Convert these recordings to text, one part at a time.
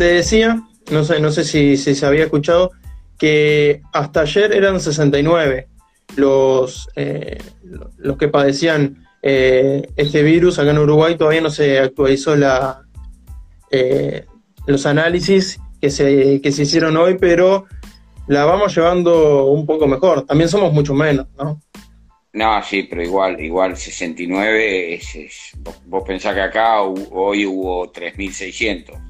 te decía, no sé, no sé si, se había escuchado, que hasta ayer eran 69 los, eh, los que padecían eh, este virus acá en Uruguay. Todavía no se actualizó la, eh, los análisis que se, que se hicieron hoy, pero la vamos llevando un poco mejor. También somos mucho menos, ¿no? No, sí, pero igual, igual 69, es, vos, pensás que acá hoy hubo 3.600.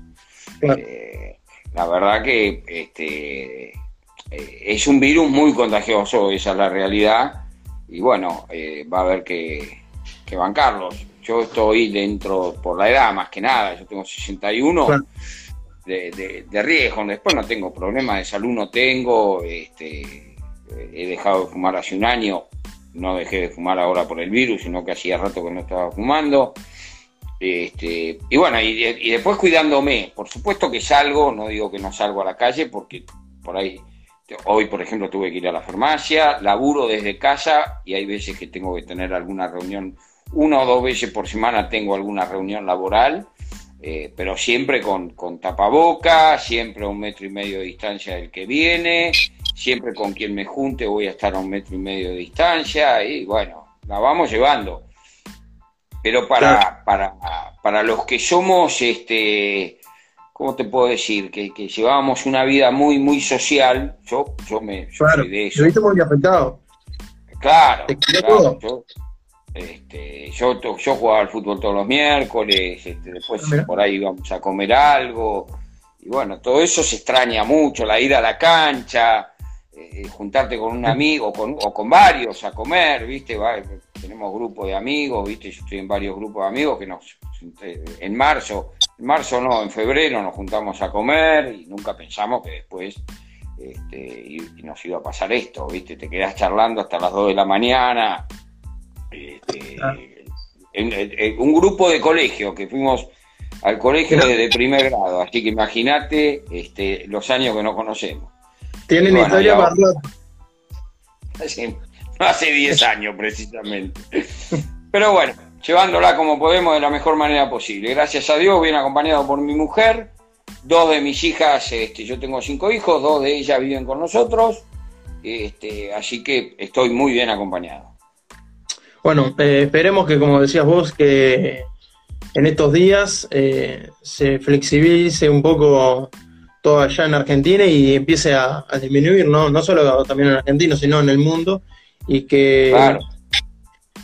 Eh, la verdad que este, eh, es un virus muy contagioso, esa es la realidad. Y bueno, eh, va a haber que, que, bancarlos. Yo estoy dentro, por la edad más que nada, yo tengo 61 de, de, riesgo. Después no tengo problemas de salud, no tengo. Este, he dejado de fumar hace un año, no dejé de fumar ahora por el virus, sino que hacía rato que no estaba fumando. Este, y bueno, y, después cuidándome. Por supuesto que salgo, no digo que no salgo a la calle, porque por ahí, hoy por ejemplo tuve que ir a la farmacia, laburo desde casa y hay veces que tengo que tener alguna reunión, una o dos veces por semana tengo alguna reunión laboral eh, pero siempre con, con tapaboca, siempre a un metro y medio de distancia del que viene, siempre con quien me junte voy a estar a un metro y medio de distancia y bueno, la vamos llevando. Pero para, para, para los que somos, este, ¿cómo te puedo decir? Que, que llevábamos una vida muy, muy social, yo, yo me yo soy de eso. Muy afectado. Claro, claro yo, este, yo, yo jugaba al fútbol todos los miércoles, este, después por ahí íbamos a comer algo, y bueno, todo eso se extraña mucho, la ida a la cancha, eh, juntarte con un amigo o con varios a comer, ¿viste? tenemos grupos de amigos, ¿viste? Yo estoy en varios grupos de amigos que nos, en marzo, en marzo no, en febrero nos juntamos a comer y nunca pensamos que después este, y, nos iba a pasar esto, ¿viste? Te quedás charlando hasta las 2 de la mañana este, ah. un grupo de colegio que fuimos al colegio desde primer grado, así que imagínate este, los años que no conocemos. Tienen historia hace, hace 10 años precisamente. Pero bueno, llevándola como podemos de la mejor manera posible. Gracias a Dios, bien acompañado por mi mujer, dos de mis hijas, este, yo tengo cinco hijos, dos de ellas viven con nosotros, este, así que estoy muy bien acompañado. Bueno, eh, esperemos que, como decías vos, que en estos días eh, se flexibilice un poco todo allá en Argentina y empiece a, disminuir, ¿no? no solo también en Argentina, sino en el mundo, y que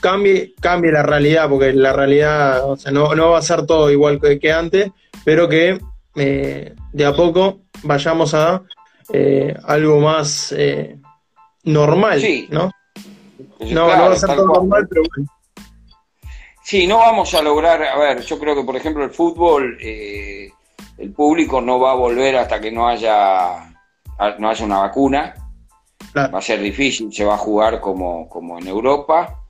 cambie, cambie la realidad, porque la realidad, o sea, no, no va a ser todo igual que, antes, pero que eh, de a poco vayamos a algo más normal, ¿no? No, no va a ser todo normal, pero bueno. Sí, no vamos a lograr, a ver, yo creo que por ejemplo el fútbol, eh, el público no va a volver hasta que no haya, no haya una vacuna. Va a ser difícil, se va a jugar como, como en Europa.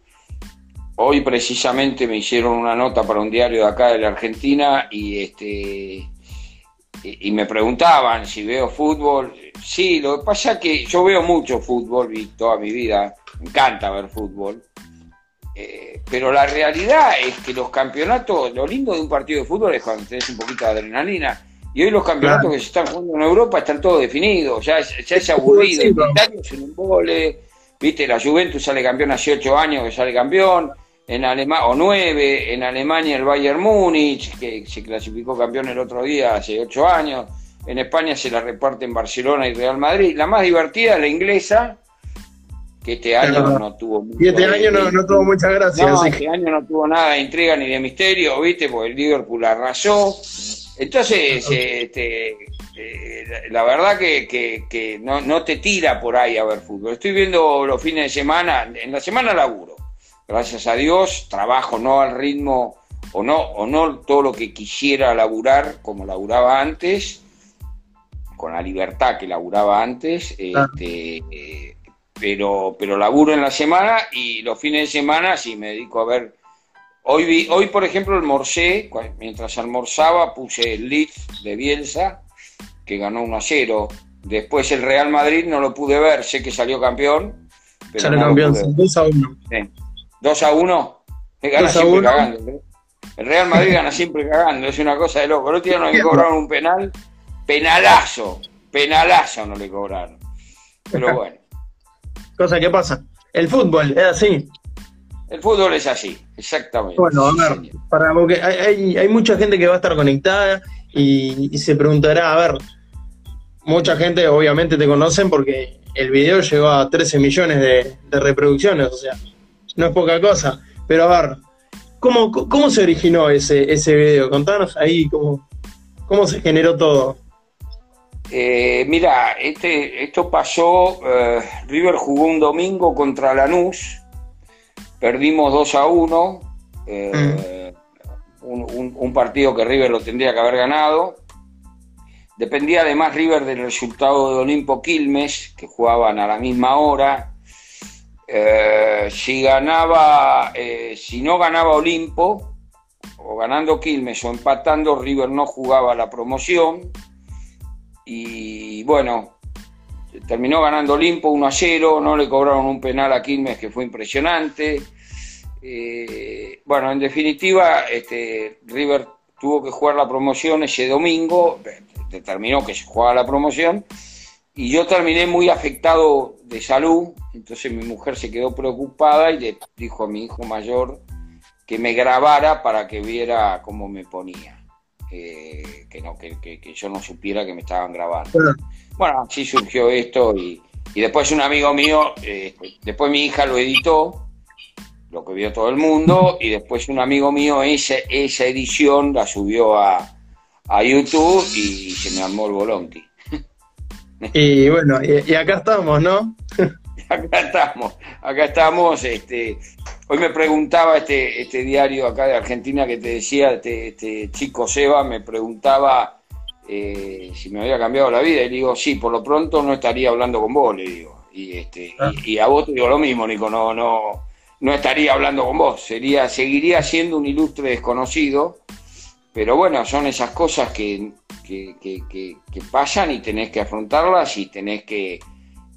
Hoy precisamente me hicieron una nota para un diario de acá de la Argentina y este y, me preguntaban si veo fútbol. Sí, lo que pasa es que yo veo mucho fútbol y toda mi vida me encanta ver fútbol. Eh, pero la realidad es que los campeonatos, lo lindo de un partido de fútbol es cuando tenés un poquito de adrenalina. Y hoy los campeonatos que se están jugando en Europa están todos definidos, ya es, ya es aburrido. El Italia es un vole, viste, la Juventus sale campeón hace ocho años que sale campeón, en Alemania, o nueve, en Alemania el Bayern Múnich, que se clasificó campeón el otro día hace ocho años, en España se la reparte en Barcelona y Real Madrid. La más divertida es la inglesa, que este año no tuvo mucho. Y este año no, tuvo mucha gracia. No, este año no tuvo nada de intriga ni de misterio, ¿viste? Porque el Liverpool arrasó. Entonces, este, eh, la verdad que, no, te tira por ahí a ver fútbol. Estoy viendo los fines de semana, en la semana laburo. Gracias a Dios, trabajo no al ritmo o no, o no todo lo que quisiera laburar como laburaba antes, con la libertad que laburaba antes. Este, eh, pero, pero laburo en la semana y los fines de semana sí me dedico a ver. Hoy, vi, hoy por ejemplo, almorcé, mientras almorzaba puse el Leeds de Bielsa, que ganó 1 a 0. Después el Real Madrid no lo pude ver, sé que salió campeón. Pero campeón, 2 a 1. 2 a 1, gana siempre cagando. ¿eh? El Real Madrid gana siempre cagando, es una cosa de loco. El otro día nos cobraron un penal penalazo, penalazo no le cobraron. Pero bueno. Cosa que pasa. El fútbol es así. El fútbol es así, exactamente. Bueno, a ver, para, porque hay, hay, mucha gente que va a estar conectada y, se preguntará, a ver, mucha gente obviamente te conocen porque el video llegó a 13 millones de, reproducciones, o sea, no es poca cosa. Pero a ver, ¿cómo, cómo se originó ese, ese video? Contanos ahí cómo, cómo se generó todo. Eh, mira, este, esto pasó, eh, River jugó un domingo contra Lanús, perdimos 2 a 1, eh, mm. un, partido que River lo tendría que haber ganado. Dependía además River del resultado de Olimpo Quilmes, que jugaban a la misma hora. si ganaba, si no ganaba Olimpo, o ganando Quilmes o empatando, River no jugaba la promoción y bueno, terminó ganando Olimpo 1 a 0, no le cobraron un penal a Quilmes que fue impresionante. Eh, bueno, en definitiva, este, River tuvo que jugar la promoción ese domingo, determinó que se jugaba la promoción, y yo terminé muy afectado de salud, entonces mi mujer se quedó preocupada y le dijo a mi hijo mayor que me grabara para que viera cómo me ponía que, no, que, yo no supiera que me estaban grabando. Bueno, así surgió esto y, después un amigo mío, eh, después mi hija lo editó, lo que vio todo el mundo, y después un amigo mío esa, esa edición la subió a, YouTube y se me armó el bolonqui. Y bueno, y, acá estamos, ¿no? acá estamos, acá estamos, este, Hoy me preguntaba este, este diario acá de Argentina que te decía, este, este chico Seba, me preguntaba eh, si me había cambiado la vida. Y le digo, sí, por lo pronto no estaría hablando con vos, le digo. Y, este, ah. y, a vos te digo lo mismo, Nico, no, no, no estaría hablando con vos. Sería, seguiría siendo un ilustre desconocido. Pero bueno, son esas cosas que, que, que, que pasan y tenés que afrontarlas y tenés que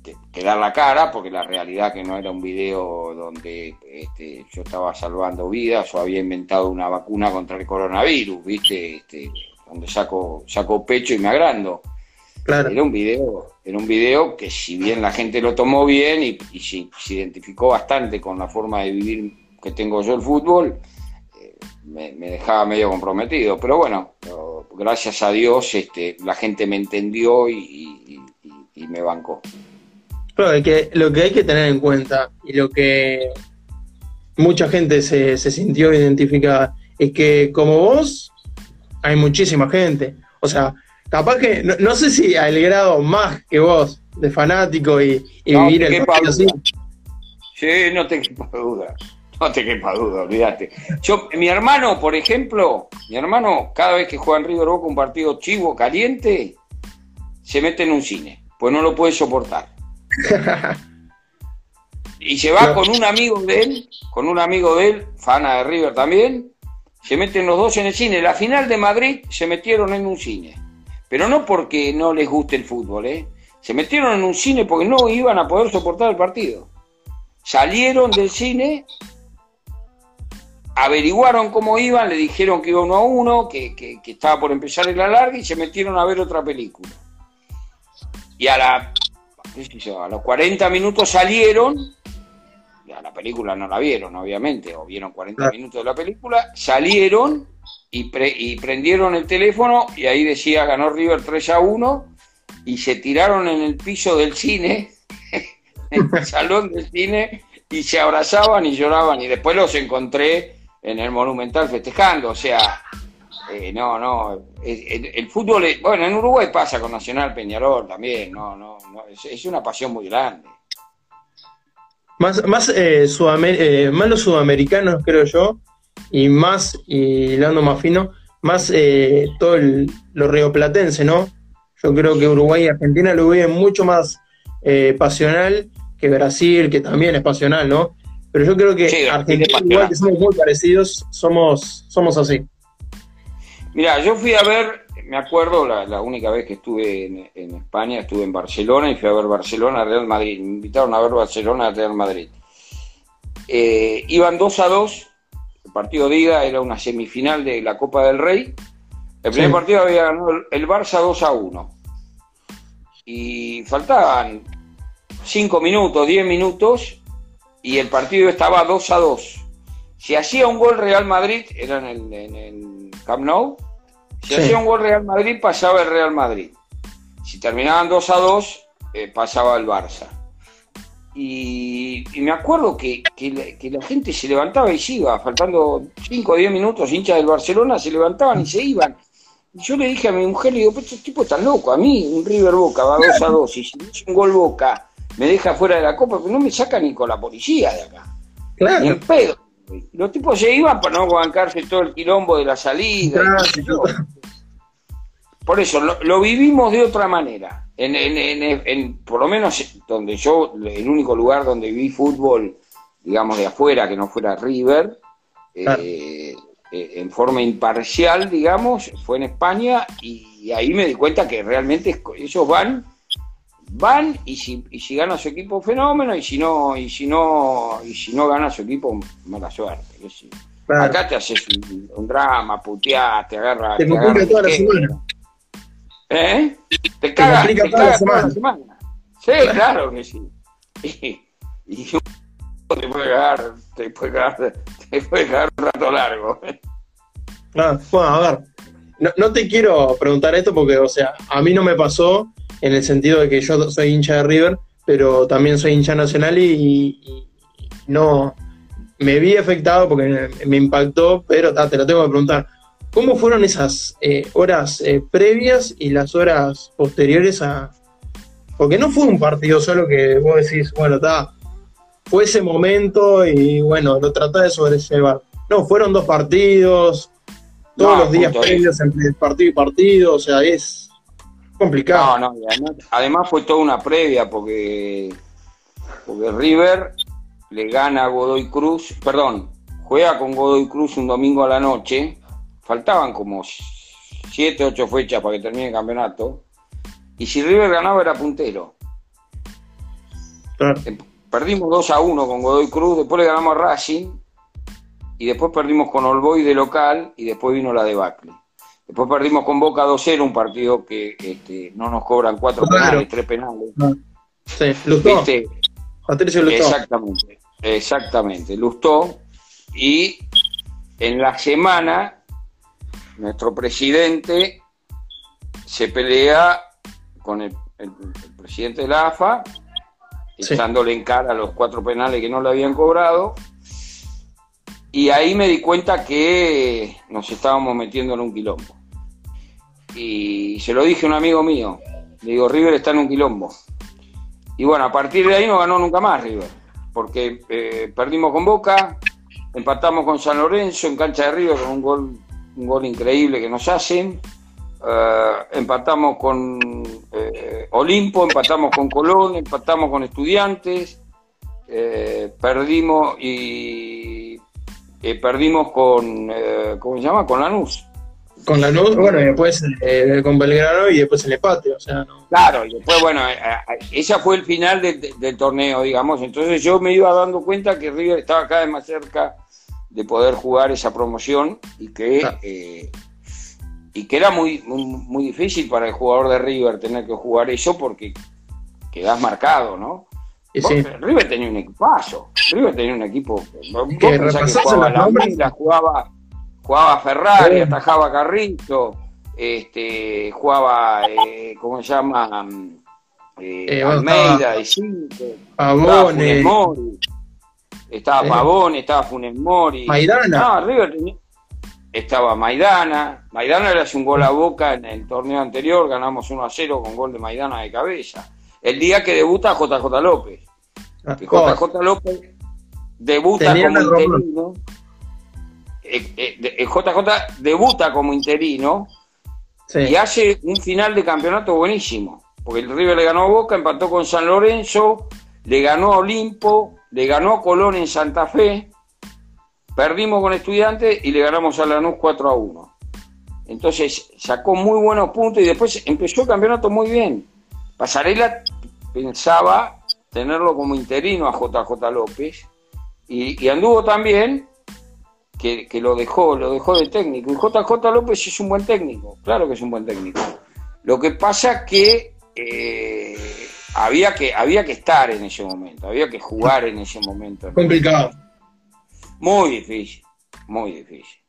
que, dar la cara, porque la realidad que no era un video donde este, yo estaba salvando vidas o había inventado una vacuna contra el coronavirus, ¿viste? Este, donde saco, saco pecho y me agrando. Era un video, era un video que si bien la gente lo tomó bien y, se, identificó bastante con la forma de vivir que tengo yo el fútbol, eh, me, dejaba medio comprometido. Pero bueno, gracias a Dios este, la gente me entendió y me bancó que, lo que hay que tener en cuenta y lo que mucha gente se, sintió identificada es que como vos hay muchísima gente. O sea, capaz que, no, sé si al grado más que vos, de fanático y, vivir el así. Sí, no te quepa duda. No te quepa duda, olvídate. Yo, mi hermano, por ejemplo, mi hermano, cada vez que juega en River Boca un partido chivo, caliente, se mete en un cine, pues no lo puede soportar y se va con un amigo de él, con un amigo de él, fana de River también, se meten los dos en el cine. La final de Madrid se metieron en un cine, pero no porque no les guste el fútbol, ¿eh? se metieron en un cine porque no iban a poder soportar el partido. Salieron del cine, averiguaron cómo iban, le dijeron que iba uno a uno, que, que estaba por empezar el alargue y se metieron a ver otra película. Y a la a los 40 minutos salieron, ya la película no la vieron, obviamente, o vieron 40 minutos de la película, salieron y, y prendieron el teléfono y ahí decía ganó River 3 a 1 y se tiraron en el piso del cine, en el salón del cine, y se abrazaban y lloraban y después los encontré en el Monumental festejando, o sea, eh, no, no, el, fútbol, bueno, en Uruguay pasa con Nacional Peñarol también, no, no, es, una pasión muy grande. Más, más, eh, eh, más los sudamericanos, creo yo, y más, y hablando más fino, más eh, todo el, lo rioplatense, ¿no? Yo creo que Uruguay y Argentina lo viven mucho más pasional que Brasil, que también es pasional, ¿no? Pero yo creo que Argentina y Uruguay, que somos muy parecidos, somos, somos así. Mira, yo fui a ver, me acuerdo, la, única vez que estuve en, España, estuve en Barcelona y fui a ver Barcelona, Real Madrid. Me invitaron a ver Barcelona, Real Madrid. iban 2 a 2, el partido de ida era una semifinal de la Copa del Rey. El primer partido había ganado el Barça 2 a 1. Y faltaban 5 minutos, 10 minutos, y el partido estaba 2 a 2. Si hacía un gol Real Madrid, era en el, Camp Nou, si hacía un gol Real Madrid, pasaba el Real Madrid. Si terminaban 2 a 2, eh, pasaba el Barça. Y, me acuerdo que, la, gente se levantaba y se iba, faltando 5 o 10 minutos, hinchas del Barcelona se levantaban y se iban. Y yo le dije a mi mujer, le digo, pero este tipo está loco, a mí un River Boca va 2 a 2 y si no es un gol Boca me deja fuera de la copa, pero no me saca ni con la policía de acá. Ni el pedo. Los tipos se iban para no bancarse todo el quilombo de la salida. Por eso, lo, vivimos de otra manera. En, en, por lo menos donde yo, el único lugar donde vi fútbol, digamos, de afuera, que no fuera River, eh, eh, en forma imparcial, digamos, fue en España y ahí me di cuenta que realmente ellos van van y si, y si gana su equipo fenómeno y si no y si no y si no gana su equipo mala suerte acá te haces un, drama puteás te agarra te, te toda la semana. ¿eh? te cagas te, te toda, la semana. sí claro. que sí. Y, y te puede cagar te puede cagar te puede cagar un rato largo. Claro bueno a ver. No, no te quiero preguntar esto porque o sea a mí no me pasó en el sentido de que yo soy hincha de River, pero también soy hincha nacional y, no me vi afectado porque me, impactó, pero te lo tengo que preguntar. ¿Cómo fueron esas eh, horas eh, previas y las horas posteriores a... Porque no fue un partido solo que vos decís, bueno, está, fue ese momento y bueno, lo tratás de sobrellevar. No, fueron dos partidos, todos los días previos entre partido y partido, o sea, es Complicado. No, no, además, fue toda una previa porque, porque River le gana a Godoy Cruz, perdón, juega con Godoy Cruz un domingo a la noche, faltaban como 7, 8 fechas para que termine el campeonato, y si River ganaba era puntero. Em, perdimos 2 a 1 con Godoy Cruz, después le ganamos a Racing, y después perdimos con Olboy de local, y después vino la debacle. Después perdimos con Boca 2-0, un partido que este, no nos cobran cuatro penales, tres penales. Sí, Lustó. Patricio Lustó. Exactamente, exactamente, Lustó. Y en la semana, nuestro presidente se pelea con el, presidente de la AFA, echándole en cara los cuatro penales que no le habían cobrado. Y ahí me di cuenta que nos estábamos metiendo en un quilombo y se lo dije a un amigo mío. Le digo, River está en un quilombo. Y bueno, a partir de ahí no ganó nunca más River, porque eh, perdimos con Boca, empatamos con San Lorenzo en cancha de River con un gol, un gol increíble que nos hacen. Eh, empatamos con eh, Olimpo, empatamos con Colón, empatamos con Estudiantes, perdimos y perdimos con, ¿cómo se llama? Con Lanús con la luz, bueno, y después eh, con Belgrano y después el empate, o sea, no. Claro, y después, bueno, eh, eh, ese fue el final del torneo, digamos, entonces yo me iba dando cuenta que River estaba cada vez más cerca de poder jugar esa promoción y que, y que era muy, muy, difícil para el jugador de River tener que jugar eso porque quedas marcado, ¿no? River tenía un equipazo, River tenía un equipo que, la jugaba jugaba Ferrari, atajaba Carrito, este, jugaba, eh, ¿cómo se llama? Eh, eh, Almeida de 5, estaba Funes Mori, estaba Pavón, estaba Funes Mori, Maidana. River estaba Maidana, Maidana le hace un gol a Boca en el torneo anterior, ganamos 1 a 0 con gol de Maidana de cabeza. El día que debuta JJ López. JJ ah, López debuta como interino. JJ eh, eh, debuta como interino y hace un final de campeonato buenísimo. Porque el River le ganó a Boca, empató con San Lorenzo, le ganó a Olimpo, le ganó a Colón en Santa Fe, perdimos con Estudiantes y le ganamos a Lanús 4 a 1. Entonces sacó muy buenos puntos y después empezó el campeonato muy bien. Pasarela pensaba tenerlo como interino a JJ López y, y anduvo también que, lo dejó, lo dejó de técnico. Y JJ López es un buen técnico, claro que es un buen técnico. Lo que pasa que eh, había que había que estar en ese momento, había que jugar en ese momento. Complicado. Muy difícil, muy difícil.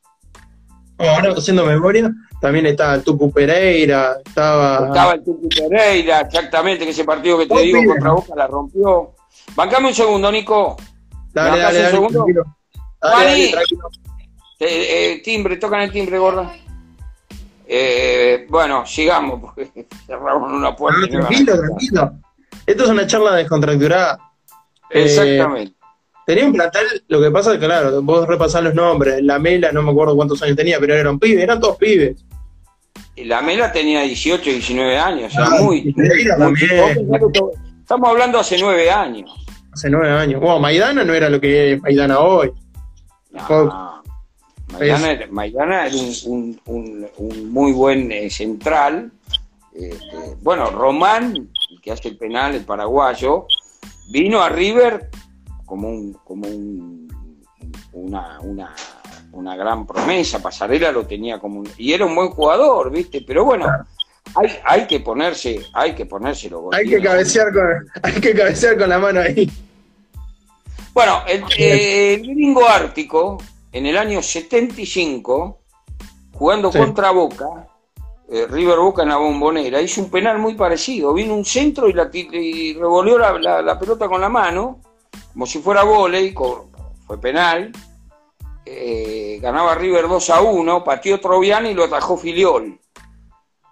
ahora haciendo memoria, también estaba el Tupu Pereira, estaba... Estaba el Tupu Pereira, exactamente, que ese partido que te digo contra Boca la rompió. Bancame un segundo, Nico. Dale, dale, dale, un segundo? Dale, eh, eh, timbre, tocan el timbre, gorda. Eh, bueno, sigamos, porque cerramos una puerta. tranquilo, tranquilo. Esto es una charla descontracturada. Exactamente. tenía un plantel, lo que pasa es que, claro, vos repasás los nombres. La Mela, no me acuerdo cuántos años tenía, pero eran pibes, eran todos pibes. La Mela tenía 18, 19 años, o sea, ah, muy. estamos hablando hace nueve años. Hace nueve años. Bueno, Maidana no era lo que es Maidana hoy. Maidana, es un, muy buen eh, central. Este, bueno, Román, que hace el penal, el paraguayo, vino a River como un, como una, una, gran promesa. Pasarela lo tenía como un, y era un buen jugador, ¿viste? Pero bueno, hay, hay que ponerse, hay que ponérselo. Hay que cabecear con, hay que cabecear con la mano ahí. Bueno, el, el gringo ártico, en el año 75, jugando contra Boca, eh, River Boca en la bombonera, hizo un penal muy parecido. Vino un centro y, la, revolvió la, pelota con la mano, como si fuera volei, fue penal. Eh, ganaba River 2 a 1, pateó Troviani y lo atajó Filiol.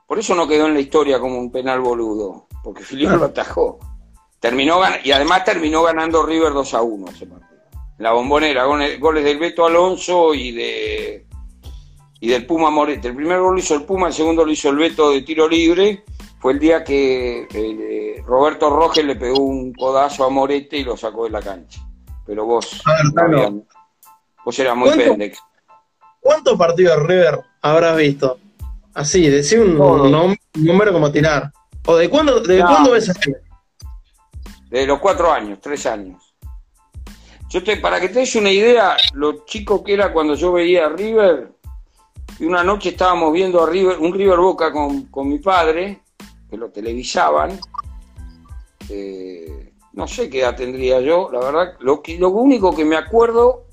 Por eso no quedó en la historia como un penal boludo, porque Filiol lo atajó. Terminó, y además terminó ganando River 2 a 1 ese partido la bombonera, goles del Beto Alonso y de y del Puma Morete. El primer gol lo hizo el Puma, el segundo lo hizo el Beto de tiro libre. Fue el día que eh, Roberto Rojas le pegó un codazo a Morete y lo sacó de la cancha. Pero vos, vos eras muy pendex. ¿Cuántos partidos de River habrás visto? Así, decir un, número como tirar. ¿O de cuándo, de cuándo ves así? De los cuatro años, tres años. Yo te, para que te des una idea, lo chico que era cuando yo veía a River, y una noche estábamos viendo a River, un River Boca con, mi padre, que lo televisaban. Eh, no sé qué edad tendría yo, la verdad. Lo, que, lo único que me acuerdo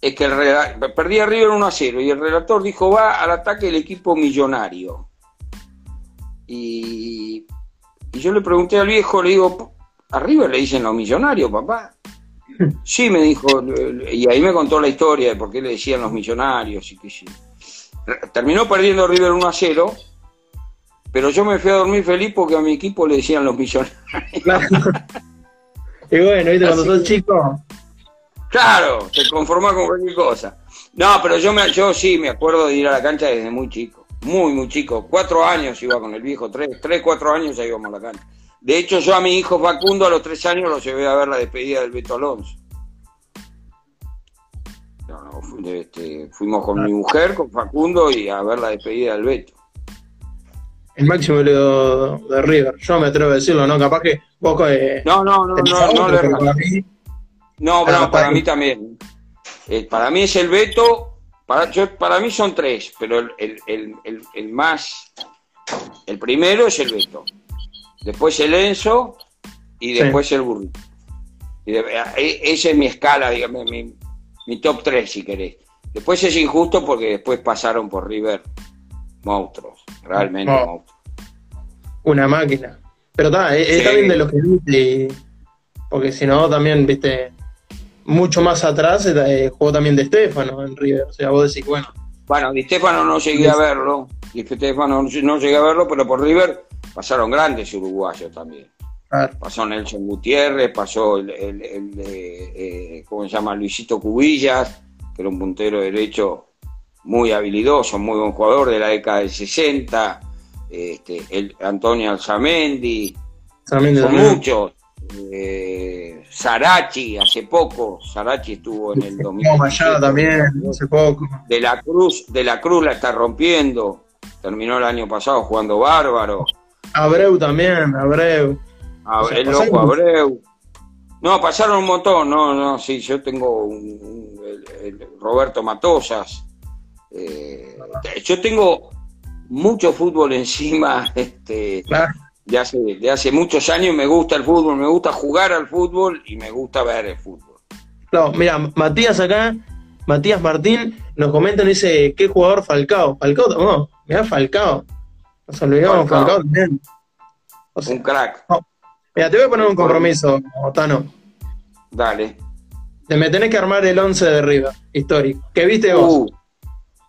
es que el, perdí a River 1 a 0 y el relator dijo va al ataque el equipo millonario. Y, y yo le pregunté al viejo, le digo, a River le dicen los millonarios, papá. Sí, me dijo, y ahí me contó la historia de por qué le decían los millonarios y que sí. Terminó perdiendo River 1 a 0, pero yo me fui a dormir feliz porque a mi equipo le decían los millonarios. y bueno, ¿viste? Cuando sos chico. Claro, te conformas con cualquier cosa. No, pero yo, me, yo sí me acuerdo de ir a la cancha desde muy chico. Muy, muy chico. Cuatro años iba con el viejo, tres, tres, cuatro años ya íbamos a la cancha. De hecho, yo a mi hijo Facundo a los tres años lo llevé a ver la despedida del Beto Alonso. Este, fuimos con mi mujer, con Facundo, y a ver la despedida del Beto. El máximo de, de River, yo me atrevo a decirlo, ¿no? Capaz que poco de. No, no, no, no, no, le para mí, No, pero para mí también. Eh, para mí es el Beto, para, para mí son tres, pero el, el, el, el más. El primero es el Beto después el Enzo y después el Burrito. Y e, esa es mi escala, digamos, mi, top 3 si querés. Después es injusto porque después pasaron por River monstruos, realmente monstruos. Una máquina. Pero está, es, también de lo que viste, porque si no también, viste, mucho más atrás eh, jugó también de Stefano en River. O sea, vos decís, bueno. Bueno, de Stefano no llegué a verlo, de Stefano no llegué a verlo, pero por River pasaron grandes uruguayos también. Pasó Nelson Gutiérrez, pasó el, eh, ¿cómo se llama? Luisito Cubillas, que era un puntero derecho muy habilidoso, muy buen jugador de la década del 60, este, el Antonio Alzamendi, son muchos. Eh, Sarachi, hace poco, Sarachi estuvo en el 2000. también, hace poco. De la Cruz, de la Cruz la está rompiendo, terminó el año pasado jugando bárbaro. Abreu también, Abreu. el loco Abreu. No, pasaron un montón, no, no, sí, yo tengo un, Roberto Matosas. Eh, yo tengo mucho fútbol encima, este, de, hace, de hace muchos años me gusta el fútbol, me gusta jugar al fútbol y me gusta ver el fútbol. No, mira, Matías acá, Matías Martín, nos comenta, y dice, ¿qué jugador Falcao? Falcao, no, mira Falcao. Nos olvidamos también. un crack. Mira, te voy a poner un compromiso, Otano. Dale. Te me tenés que armar el 11 de River, histórico. ¿Qué viste vos? Uh,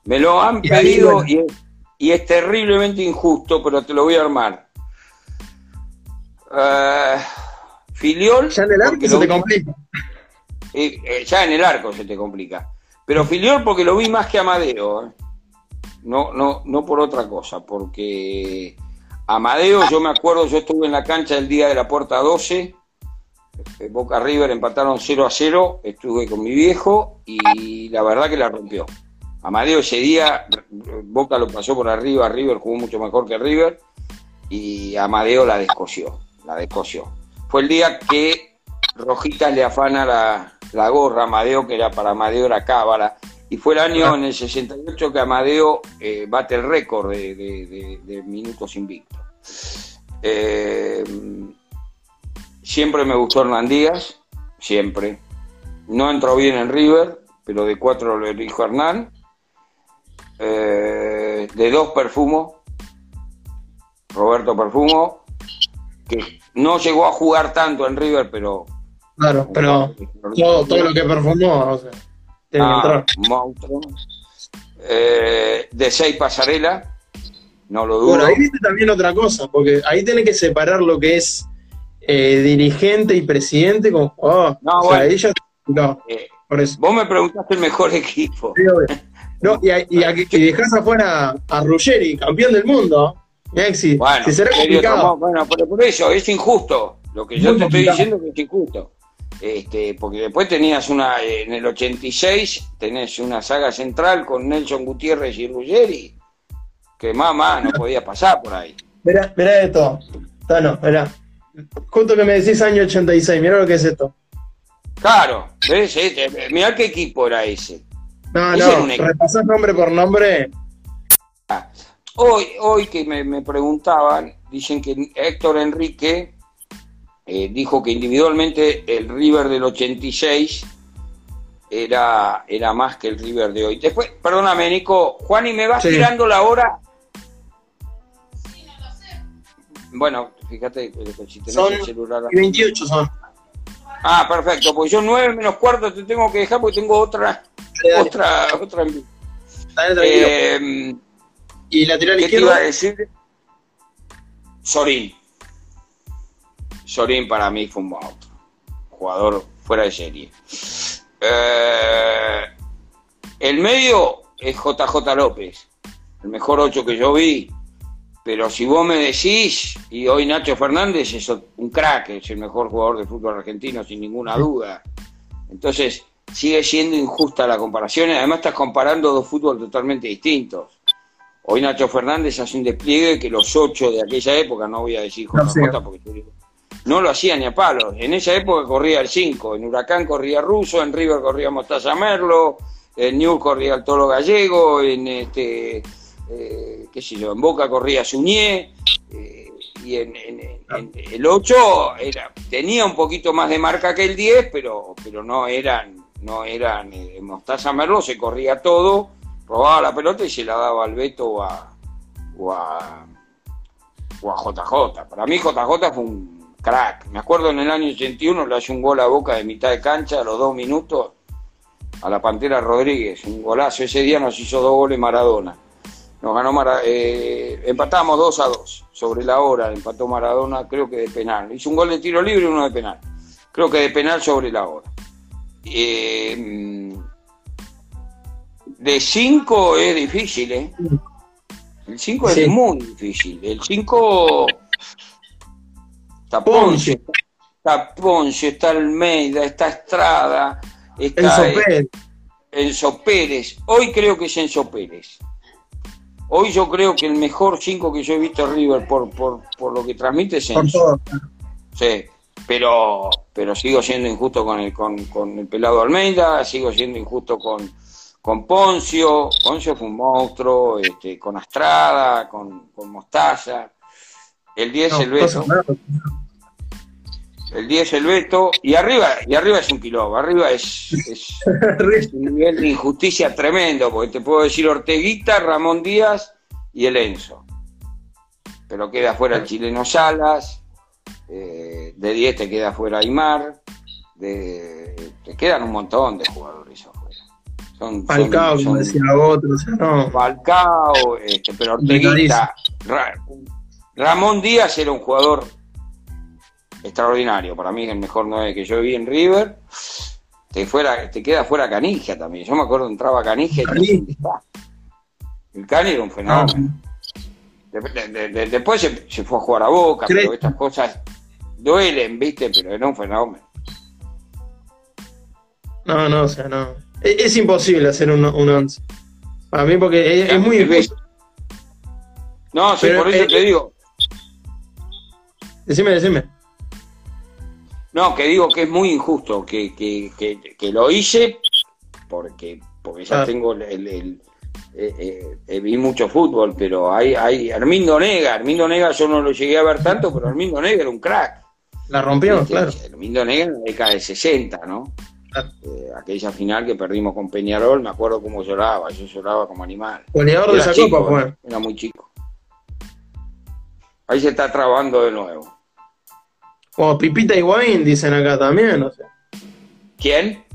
me lo han pedido y, es, terriblemente injusto, pero te lo voy a armar. Uh, Filiol. Ya en el arco se te complica. Eh, ya en el arco se te complica. Pero Filiol porque lo vi más que Amadeo. ¿eh? No, no, no por otra cosa, porque Amadeo, yo me acuerdo, yo estuve en la cancha el día de la puerta 12 eh, Boca River empataron 0 a 0, estuve con mi viejo y la verdad que la rompió. Amadeo ese día, Boca lo pasó por arriba, River jugó mucho mejor que River y Amadeo la descoció, la descoció. Fue el día que Rojitas le afana la, gorra a Amadeo, que era para Amadeo era cábala, y fue el año en el 68 que Amadeo eh, bate el récord de, minutos invictos. Eh, Siempre me gustó Hernán Díaz, siempre. No entró bien en River, pero de cuatro lo elijo Hernán. Eh, de dos Perfumo, Roberto Perfumo, que no llegó a jugar tanto en River, pero... Claro, pero todo, lo que perfumó, o sea, ah. Eh, de seis Pasarela, no lo dudo. Bueno, ahí viste también otra cosa, porque ahí tiene que separar lo que es eh, dirigente y presidente como oh, No, o sea, no, eh, por eso. Vos me preguntaste el mejor equipo. no, y, y, y, dejás afuera a Ruggeri, campeón del mundo. Si, bueno, bueno, por eso es injusto. Lo que yo te estoy diciendo que es injusto. Este, porque después tenías una, en el 86, tenés una saga central con Nelson Gutiérrez y Ruggeri, que mamá no podía pasar por ahí. Mirá, mirá esto, Tano, mirá. Justo que me decís año 86, mira lo que es esto. Claro, ¿ves? Este, mirá qué equipo era ese. No, no, repasás nombre por nombre. Ah, hoy, hoy que me, preguntaban, dicen que Héctor Enrique eh, dijo que individualmente el River del 86 era, era más que el River de hoy. Después, perdóname, Nico, Juan, ¿y me vas tirando la hora? Sí, no lo sé. Bueno, fíjate, si tenés son el celular. 28 son. Ah, perfecto, pues yo 9 menos cuarto te tengo que dejar porque tengo otra. Otra. otra eh, ¿Y lateral ¿qué te iba a decir? Sorín. Sorín para mí fue un jugador fuera de serie. Eh, el medio es JJ López, el mejor 8 que yo vi. Pero si vos me decís, y hoy Nacho Fernández es un crack, es el mejor jugador de fútbol argentino sin ninguna duda. Entonces, sigue siendo injusta la comparación además estás comparando dos fútbol totalmente distintos. Hoy Nacho Fernández hace un despliegue que los ocho de aquella época, no voy a decir JJ porque no lo hacía ni a palos. En esa época corría el 5, en Huracán corría Russo, en River corría Mostaza Merlo, en New corría el Toro Gallego, en este eh, qué sé yo, en Boca corría Suñé, eh, y en, el 8 era, tenía un poquito más de marca que el 10, pero, pero no eran, no eran eh, Mostaza Merlo, se corría todo, robaba la pelota y se la daba al Beto o a, o a, JJ. Para mí JJ fue un crack. Me acuerdo en el año 81 le hace un gol a Boca de mitad de cancha a los dos minutos a la Pantera Rodríguez, un golazo. Ese día nos hizo dos goles Maradona. Nos ganó eh, empatamos 2 a 2 sobre la hora, empató Maradona, creo que de penal. Hizo un gol de tiro libre y uno de penal. Creo que de penal sobre la hora. Eh, de 5 es difícil, ¿eh? El 5 es muy difícil. El 5 está Ponce, está Ponce, está Almeida, está Estrada, está Enzo Pérez. Enzo Pérez. Hoy creo que es Enzo Pérez. Hoy yo creo que el mejor 5 que yo he visto River por, por, por lo que transmite es Enzo. Sí, pero, pero sigo siendo injusto con el, con, con el pelado Almeida, sigo siendo injusto con, con Poncio, Poncio fue un monstruo, este, con Astrada, con, con Mostaza, el 10 el Beto. El 10 el Beto, y arriba, y arriba es un quilombo, arriba es, es, un nivel de injusticia tremendo, porque te puedo decir Orteguita, Ramón Díaz y el Enzo. Pero queda fuera el chileno Salas, eh, de 10 te queda fuera Aymar, de, te quedan un montón de jugadores son, Falcao, como decía otro, o sea, no. Falcao, este, pero Orteguita, Ramón Díaz era un jugador extraordinario, para mí es el mejor 9 que yo vi en River. Te, fuera, te queda fuera Canija también. Yo me acuerdo entraba Canija y el Cani era un fenómeno. Ah. después se, fue a jugar a Boca, pero estas cosas duelen, ¿viste? Pero era un fenómeno. No, no, o sea, no. Es, imposible hacer un, un once. Para mí, porque es, muy difícil. No, sí, por eso te digo. Decime, decime. No, que digo que es muy injusto que, que, que, lo hice porque, porque ya ah. tengo el, el, eh, eh, vi mucho fútbol, pero hay, hay Armindo Nega, Armindo Nega yo no lo llegué a ver tanto, pero Armindo Nega era un crack. La rompió, claro. Armindo Nega en la década de 60, ¿no? Eh, aquella final que perdimos con Peñarol, me acuerdo cómo lloraba, yo lloraba como animal. Goleador de esa copa, pues. Era muy chico. Ahí se está trabando de nuevo. Como Pipita Higuaín, dicen acá también, no sé. ¿Quién?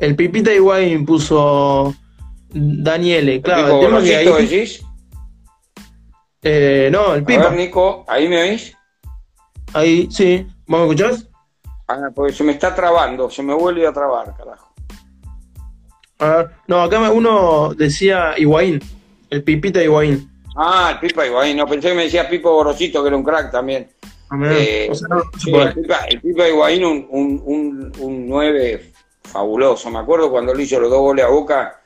El Pipita Higuaín puso Daniele, claro. ¿El, tema decís? Eh, no, el Pipa. Nico, ¿ahí me oís? Ahí, sí. ¿Vos me escuchás? Ah, porque se me está trabando, se me vuelve a trabar, carajo. no, acá uno decía Higuaín, el Pipita Higuaín. Ah, el Pipa Higuaín, no, pensé que me decía Pipo Gorosito, que era un crack también. Eh, el, Pipa, el Higuaín, un, un, un, 9 fabuloso. Me acuerdo cuando le hizo los dos goles a Boca,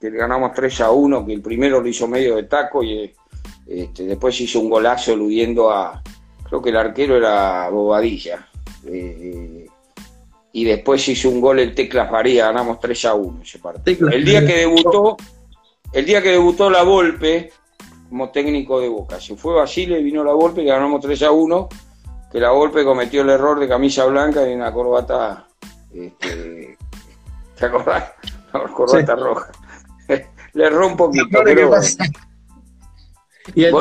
que le ganamos 3 a 1, que el primero lo hizo medio de taco y este, después hizo un golazo eludiendo a, creo que el arquero era Bobadilla. Eh, y después hizo un gol el Tecla Faría, ganamos 3 a 1 ese partido. el día que debutó, el día que debutó la Volpe como técnico de Boca, se fue Basile, vino la Volpe y ganamos 3 a 1, que la Volpe cometió el error de camisa blanca y una corbata, este, ¿te acordás? Una corbata roja. Le erró un poquito, pero... ¿Y el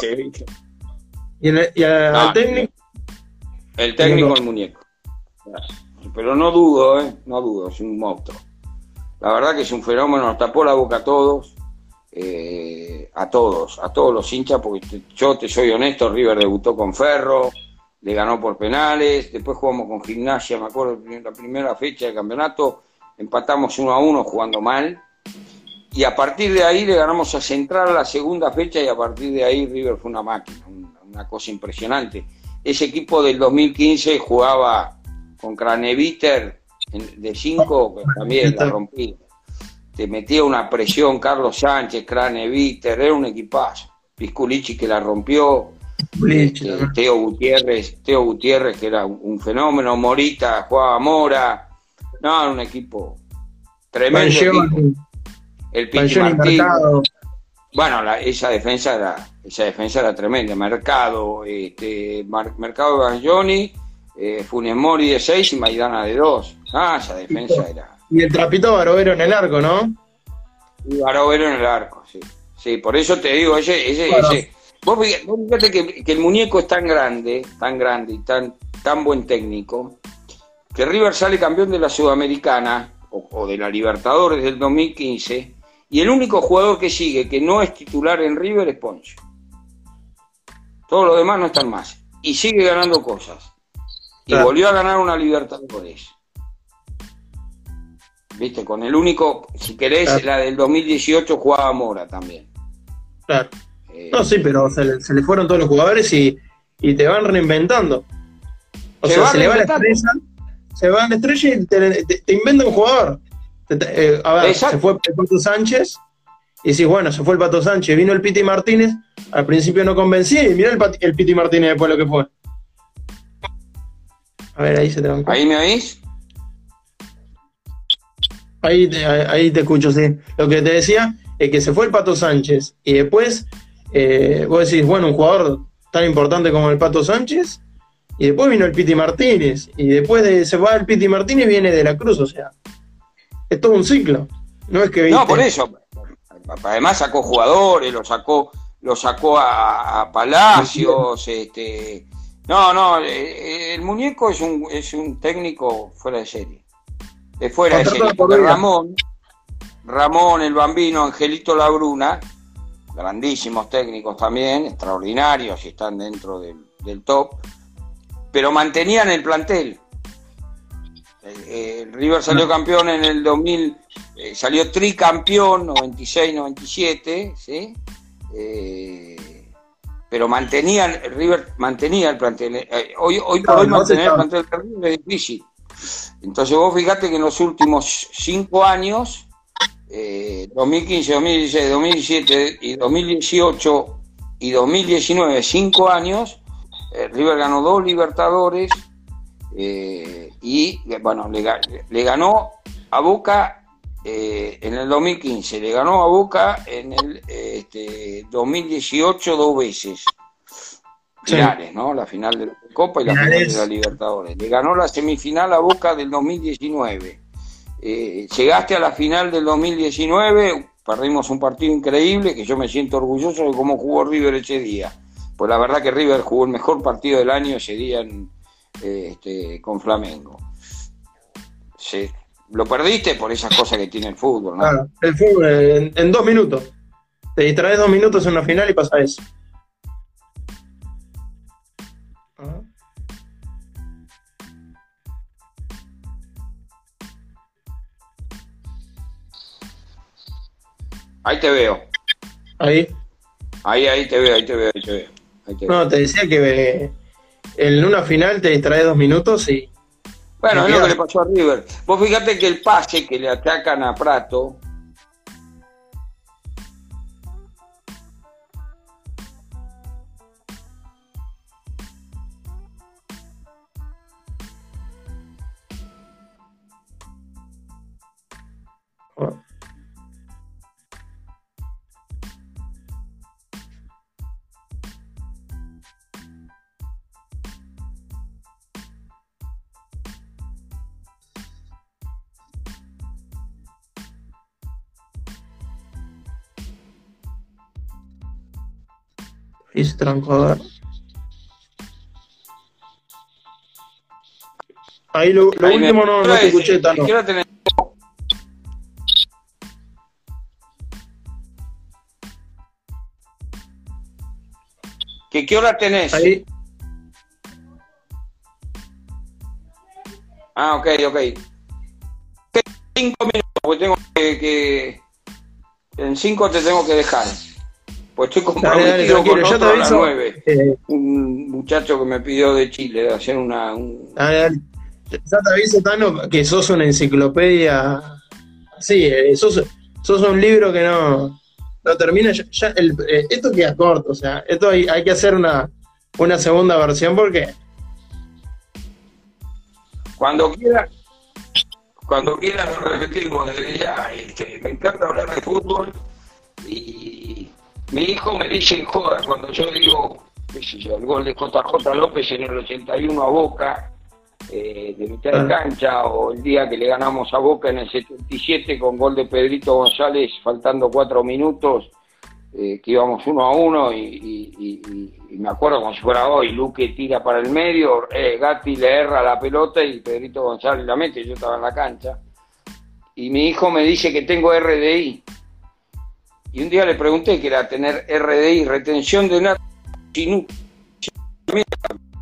técnico? ¿Y, el, y al técnico? El técnico, el muñeco. Pero no dudo, ¿eh? No dudo, es un monstruo. La verdad que es un fenómeno, nos tapó la boca a todos, eh, a todos, a todos los hinchas, porque yo te soy honesto, River debutó con Ferro, le ganó por penales, después jugamos con Gimnasia, me acuerdo, la primera fecha del campeonato, empatamos uno a uno jugando mal, y a partir de ahí le ganamos a Central la segunda fecha y a partir de ahí River fue una máquina, una cosa impresionante ese equipo del 2015 jugaba con Craneviter de 5, que también la rompía. Te metía una presión Carlos Sánchez, Craneviter, era un equipazo. Pisculichi que la rompió, este, Teo Gutiérrez, Teo Gutiérrez que era un fenómeno, Morita jugaba Mora, no, era un equipo tremendo. El Pichi Martín. Bueno, esa defensa era esa defensa era tremenda. Mercado, este, Mercado de Johnny, eh, Funes Mori de 6 y Maidana de 2. Ah, esa defensa era. Y el trapito Barovero en el arco, ¿no? Y Barovero en el arco, sí. Sí, por eso te digo, ese, ese, ese. Vos, fíjate que, que, el muñeco es tan grande, tan grande y tan, tan buen técnico, que River sale campeón de la Sudamericana o, o de la Libertadores del 2015 y el único jugador que sigue que no es titular en River es Poncho. Todos los demás no están más. Y sigue ganando cosas. Y volvió a ganar una Libertadores. Viste, con el único, si querés, la del 2018 jugaba Mora también. Claro. Eh, no, sí, pero se le, fueron todos los jugadores y, te van reinventando. O sea, se le va la estrella, se va la estrella y te, te, inventa un jugador. Eh, a ver, se fue Pato Sánchez y decís, bueno, se fue el Pato Sánchez, vino el Piti Martínez, al principio no convencía y mira el, el Piti Martínez después lo que fue. A ver, ahí se trancó. ¿Ahí me oís? Ahí te, ahí te escucho, sí. Lo que te decía es que se fue el Pato Sánchez y después eh, vos decís, bueno, un jugador tan importante como el Pato Sánchez y después vino el Piti Martínez y después de se va el Piti Martínez viene de la Cruz, o sea, es todo un ciclo. No es que No, por eso. Además sacó jugadores, lo sacó, lo sacó a, Palacios, este no, no, eh, el muñeco es un, es un técnico fuera de serie. De fuera de serie. Ramón, Ramón, el Bambino, Angelito Labruna, grandísimos técnicos también, extraordinarios y están dentro del, top, pero mantenían el plantel. El, River salió ah. campeón en el 2000, eh, salió tricampeón 96-97, ¿sí? Eh, pero mantenían, River mantenía el plantel. Eh, hoy, hoy por hoy mantener el plantel de River es difícil. Entonces vos fíjate que en los últimos cinco años 2015, 2016, 2017 y 2018 y 2019, cinco años, eh, River ganó dos Libertadores eh, y bueno, le, ganó a Boca eh, en el 2015, le ganó a Boca en el este, 2018 dos veces. Finales, ¿no? La final de la Copa y la final de la Libertadores. Le ganó la semifinal a Boca del 2019 eh, llegaste a la final del 2019, perdimos un partido increíble, que yo me siento orgulloso de cómo jugó River ese día. Pues la verdad que River jugó el mejor partido del año ese día eh, este, con Flamengo. lo perdiste por esas cosas que tiene el fútbol, ¿no? el fútbol en, dos minutos. Te distraes dos minutos en una final y pasa eso. Ahí te veo. Ahí. Ahí, ahí te veo, ahí te veo, ahí te veo. No, te decía que en una final te distrae dos minutos y. Bueno, es lo que le pasó a River. Vos fíjate que el pase que le atacan a Prato Trancó, Ahí lo, último no, no te escuché, Tano. ¿Qué, ¿Qué hora tenés? Ahí. Ah, ok, ok. Cinco minutos, porque tengo que, que... En cinco te tengo que dejar. Pues estoy comprometido con otro a las 9. Eh, un muchacho que me pidió de Chile de hacer una. Ya te aviso, Tano, que sos una enciclopedia. Sí, eh, sos, un libro que no, no termina. Ya, eh, esto queda corto, o sea, esto hay, hay que hacer una, una segunda versión porque. Cuando quiera, cuando quiera lo repetimos ya. Este, me encanta hablar de fútbol y mi hijo me dice joda cuando yo digo, el gol de JJ López en el 81 a Boca, eh, de mitad de ah. cancha, o el día que le ganamos a Boca en el 77 con gol de Pedrito González, faltando cuatro minutos, eh, que íbamos uno a uno, y, me acuerdo como si fuera hoy, Luque tira para el medio, eh, Gatti le erra la pelota y Pedrito González la mete, yo estaba en la cancha. Y mi hijo me dice que tengo RDI. Y un día le pregunté que era tener RDI, retención de sin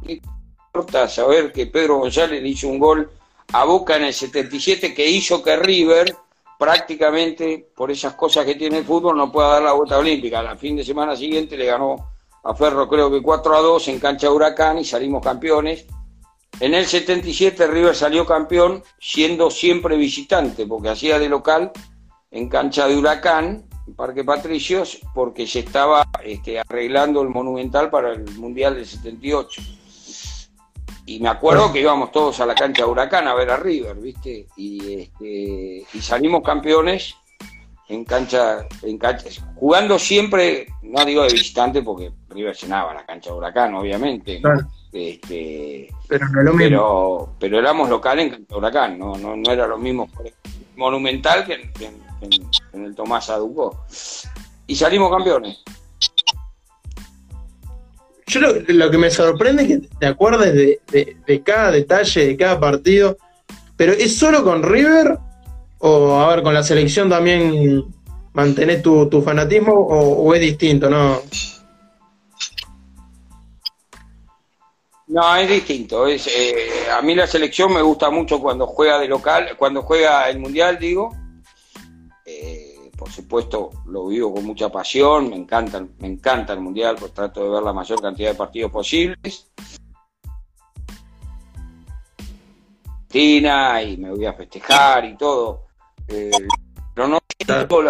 importa saber que Pedro González le hizo un gol a Boca en el 77 que hizo que River prácticamente por esas cosas que tiene el fútbol no pueda dar la vuelta olímpica. La fin de semana siguiente le ganó a Ferro creo que 4 a 2 en cancha Huracán y salimos campeones. En el 77 River salió campeón siendo siempre visitante porque hacía de local en cancha de Huracán Parque Patricios porque se estaba este, arreglando el Monumental para el Mundial del 78. y me acuerdo que íbamos todos a la cancha de Huracán a ver a River, ¿viste? Y, este, y salimos campeones en cancha, en cancha, jugando siempre, no digo de visitante porque River llenaba la cancha de Huracán, obviamente. Este, pero, no lo pero, pero, éramos locales en cancha de Huracán, no, no, no era lo mismo monumental que en, el Tomás Aducó. Y salimos campeones. Yo lo, que me sorprende es que te acuerdes de, cada detalle, de cada partido, pero ¿es solo con River? O a ver, con la selección también mantenés tu, fanatismo o, es distinto, ¿no? No, es distinto. Es, eh, a mí la selección me gusta mucho cuando juega de local, cuando juega el mundial, digo. Por supuesto lo vivo con mucha pasión, me encanta, me encanta el Mundial, pues trato de ver la mayor cantidad de partidos posibles. y me voy a festejar y todo, eh, pero no siento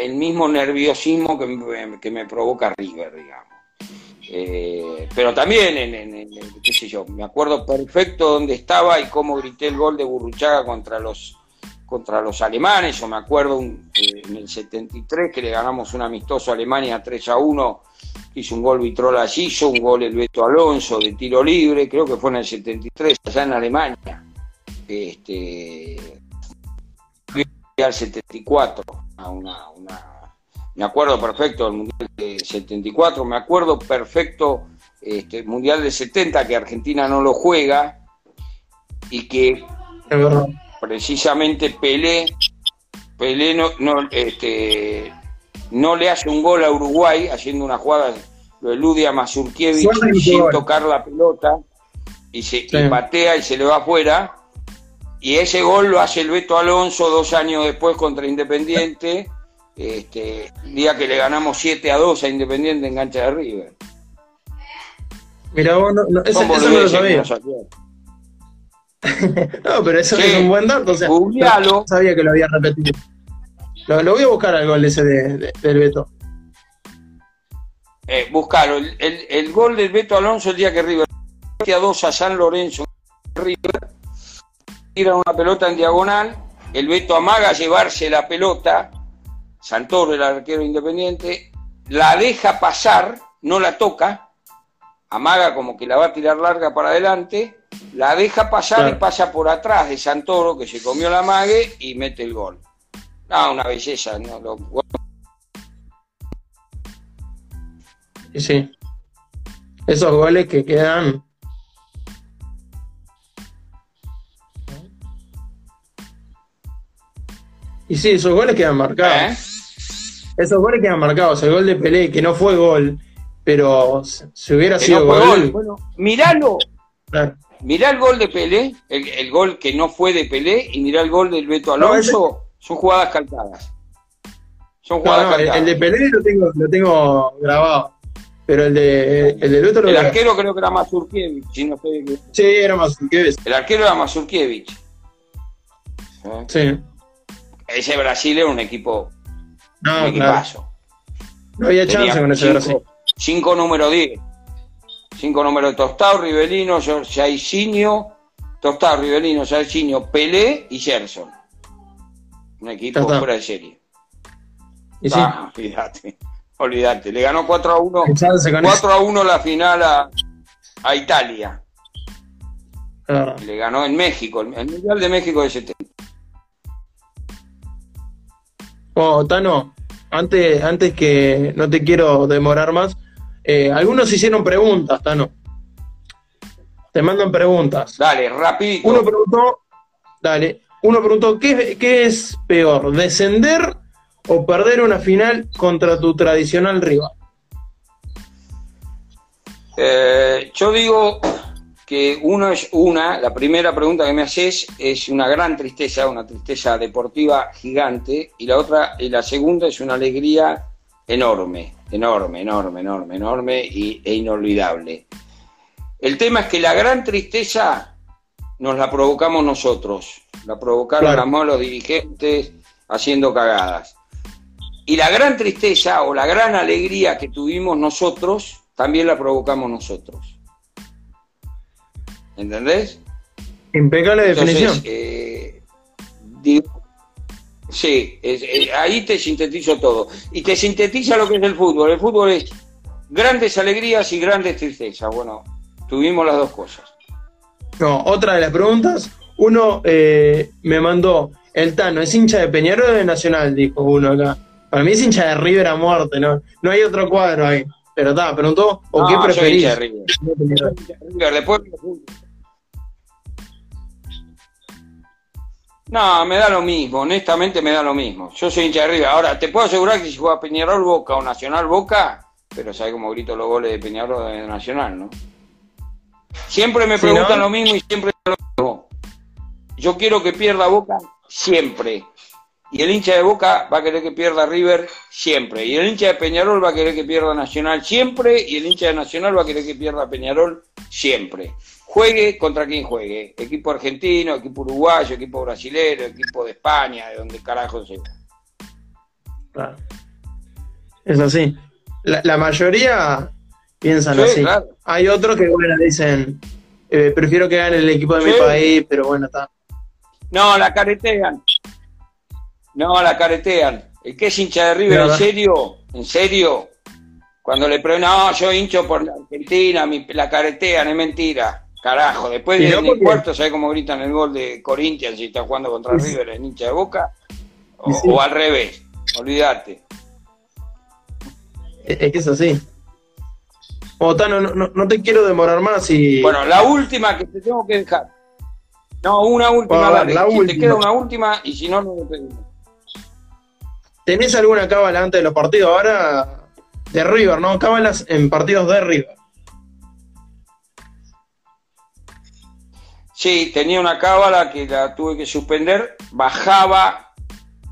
el mismo nerviosismo que me, que me provoca River, digamos. Eh, pero también, en, qué sé yo, me acuerdo perfecto dónde estaba y cómo grité el gol de Burruchaga contra los contra los alemanes, yo me acuerdo eh, en el 73 que le ganamos un amistoso a Alemania 3 a 1, hizo un gol Vitrola allí, un gol el Beto Alonso de tiro libre, creo que fue en el 73, allá en Alemania. Este, al 74, una, una, me acuerdo perfecto del Mundial de 74, me acuerdo perfecto este, Mundial de 70 que Argentina no lo juega y que precisamente Pelé, Pelé no, no, este, no le hace un gol a Uruguay haciendo una jugada, lo elude a Mazurkiewicz sin tocar la pelota y se patea y se le va afuera. Y ese gol lo hace el Beto Alonso dos años después contra Independiente, este, día que le ganamos 7 a 2 a Independiente en cancha de River. Mira, vos, no, eso, no lo sabía. no, pero eso es un buen dato. O sea, no sabía que lo había repetido. Lo, voy a buscar al gol ese de, del Beto. Eh, buscarlo. El, el, gol del Beto Alonso el día que River a dos a San Lorenzo. River tira una pelota en diagonal. El Beto amaga llevarse la pelota. Santoro, el arquero independiente, la deja pasar, no la toca. Amaga como que la va a tirar larga para adelante la deja pasar y pasa por atrás de Santoro, que se comió la mague y mete el gol. No, una belleza. ¿no? Lo... Sí. Esos goles que quedan. Y sí, esos goles quedan marcados. ¿Eh? Esos goles quedan marcados. El gol de Pelé, que no fue gol, pero si hubiera sido gol. Bueno, miralo. Mirá el gol de Pelé, el, gol que no fue de Pelé, y mirá el gol del Beto Alonso, son jugadas calcadas. Son jugadas calcadas. El, de Pelé lo tengo, lo tengo grabado. Pero el de el de Beto lo El arquero creo que era Mazurkiewicz, si no sé Sí, era Mazurkiewicz. El arquero era Mazurkiewicz. Sí. Ese Brasil era un equipo. No, un equipazo. No había chance con ese Brasil. Cinco número 10. Cinco números, Tostado, Rivelino, Jairzinho, Tostado, Rivelino, Jairzinho, Pelé y Gerson. Un equipo fuera de serie. Ah, olvídate, olvídate. Le ganó 4 a 1, 4 a 1 la final a, Italia. Le ganó en México, el Mundial de México de 70. Oh, Tano, antes, antes que no te quiero demorar más, eh, algunos hicieron preguntas, Tano. Te mandan preguntas. Dale, rápido. Uno preguntó, dale, uno preguntó, ¿qué, ¿qué, es peor, descender o perder una final contra tu tradicional rival? Eh, yo digo que uno es una, la primera pregunta que me haces es una gran tristeza, una tristeza deportiva gigante, y la otra, y la segunda es una alegría enorme enorme, enorme, enorme, enorme y, e inolvidable. El tema es que la gran tristeza nos la provocamos nosotros, la provocaron los malos dirigentes haciendo cagadas. Y la gran tristeza o la gran alegría que tuvimos nosotros, también la provocamos nosotros. ¿Entendés? Impecable definición. Eh, sí, ahí te sintetizo todo. Y te sintetiza lo que es el fútbol. El fútbol es grandes alegrías y grandes tristezas. Bueno, tuvimos las dos cosas. No, otra de las preguntas. Uno eh, me mandó, el Tano, ¿es hincha de Peñarol o de Nacional? Dijo uno acá. Para mí es hincha de River a muerte, ¿no? No hay otro cuadro ahí. Pero está, preguntó, ¿o qué preferís? Soy hincha de River. Después No, me da lo mismo, honestamente me da lo mismo. Yo soy hincha de River. Ahora, te puedo asegurar que si juega Peñarol Boca o Nacional Boca, pero sabe cómo grito los goles de Peñarol de Nacional, ¿no? Siempre me preguntan lo mismo y siempre lo mismo. Yo quiero que pierda Boca siempre. Y el hincha de Boca va a querer que pierda River siempre. Y el hincha de Peñarol va a querer que pierda Nacional siempre. Y el hincha de Nacional va a querer que pierda Peñarol siempre juegue contra quien juegue, equipo argentino, equipo uruguayo, equipo brasilero, equipo de España, de donde carajo sea. Claro. Es así. La, mayoría piensan así. Hay otros que, bueno, dicen, eh, prefiero que gane el equipo de mi país, pero bueno, está. No, la caretean. No, la caretean. El que es hincha de River, ¿en serio? ¿En serio? Cuando le preguntan, no, yo hincho por la Argentina, la caretean, es mentira. Carajo, después de el cuarto, ¿sabes cómo gritan el gol de Corinthians si está jugando contra River en hincha de boca? O, al revés, olvídate. Es que es así. Otano, no, no, te quiero demorar más y. Bueno, la última que te tengo que dejar. No, una última, dale. La si te queda una última y si no, no me pedimos. ¿Tenés alguna cábala antes de los partidos ahora? De River, ¿no? Cábalas en partidos de River. Sí, tenía una cábala que la tuve que suspender, bajaba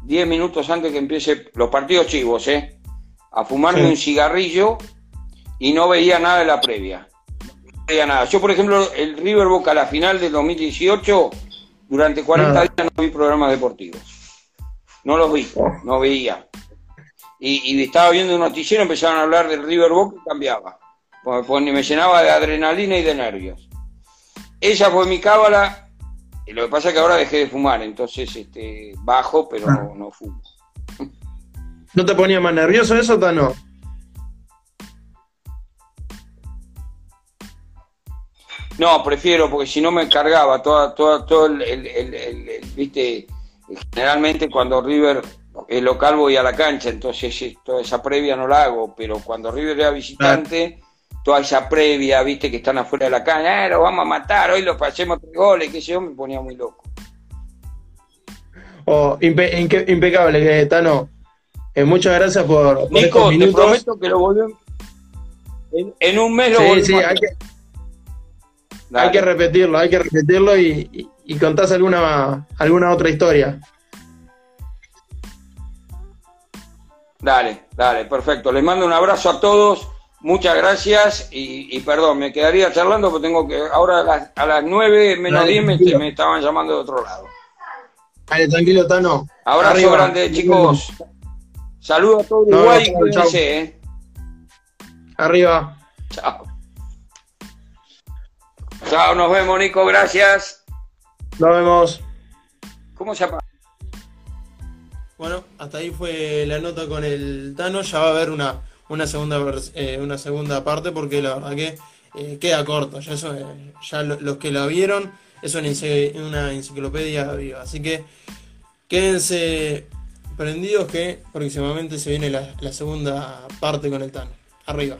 10 minutos antes que empiece los partidos chivos, ¿eh? A fumarme un cigarrillo y no veía nada de la previa. No veía nada. Yo, por ejemplo, el River Boca, la final del 2018, durante 40 días no vi programas deportivos. No los vi, no veía. Y, estaba viendo un noticiero, empezaron a hablar del River Boca y cambiaba. Pues, me llenaba de adrenalina y de nervios. Esa fue mi cábala. Y lo que pasa es que ahora dejé de fumar, entonces este, bajo, pero ah. no, fumo. ¿No te ponía más nervioso eso, Tano? No, prefiero, porque si no me cargaba toda, toda, todo el, el, viste, generalmente cuando River es local voy a la cancha, entonces toda esa previa no la hago, pero cuando River era visitante, esa previa, viste, que están afuera de la caña, eh, lo vamos a matar, hoy lo pasemos tres goles, que yo, me ponía muy loco. Oh, impecable, Tano. Eh, muchas gracias por, por Nico, te prometo que lo volvemos. En, un mes lo sí, Sí, hay que, hay que repetirlo, hay que repetirlo y, y, contás alguna, alguna otra historia. Dale, dale, perfecto. Les mando un abrazo a todos Muchas gracias y, perdón, me quedaría charlando porque tengo que. Ahora a las, a las 9 menos 10 me, estaban llamando de otro lado. Dale, tranquilo, Tano. Abrazo grande, chicos. Saludos a todo Uruguay y cuídense, ¿eh? Arriba. Chao. Chao, nos vemos, Nico, gracias. Nos vemos. ¿Cómo se llama? Bueno, hasta ahí fue la nota con el Tano. Ya va a haber una una segunda, eh, una segunda parte porque la verdad que eh, queda corto. Ya, eso, eh, ya los que la vieron es una, enciclopedia viva. Así que quédense prendidos que próximamente se viene la, segunda parte con el Tano. Arriba.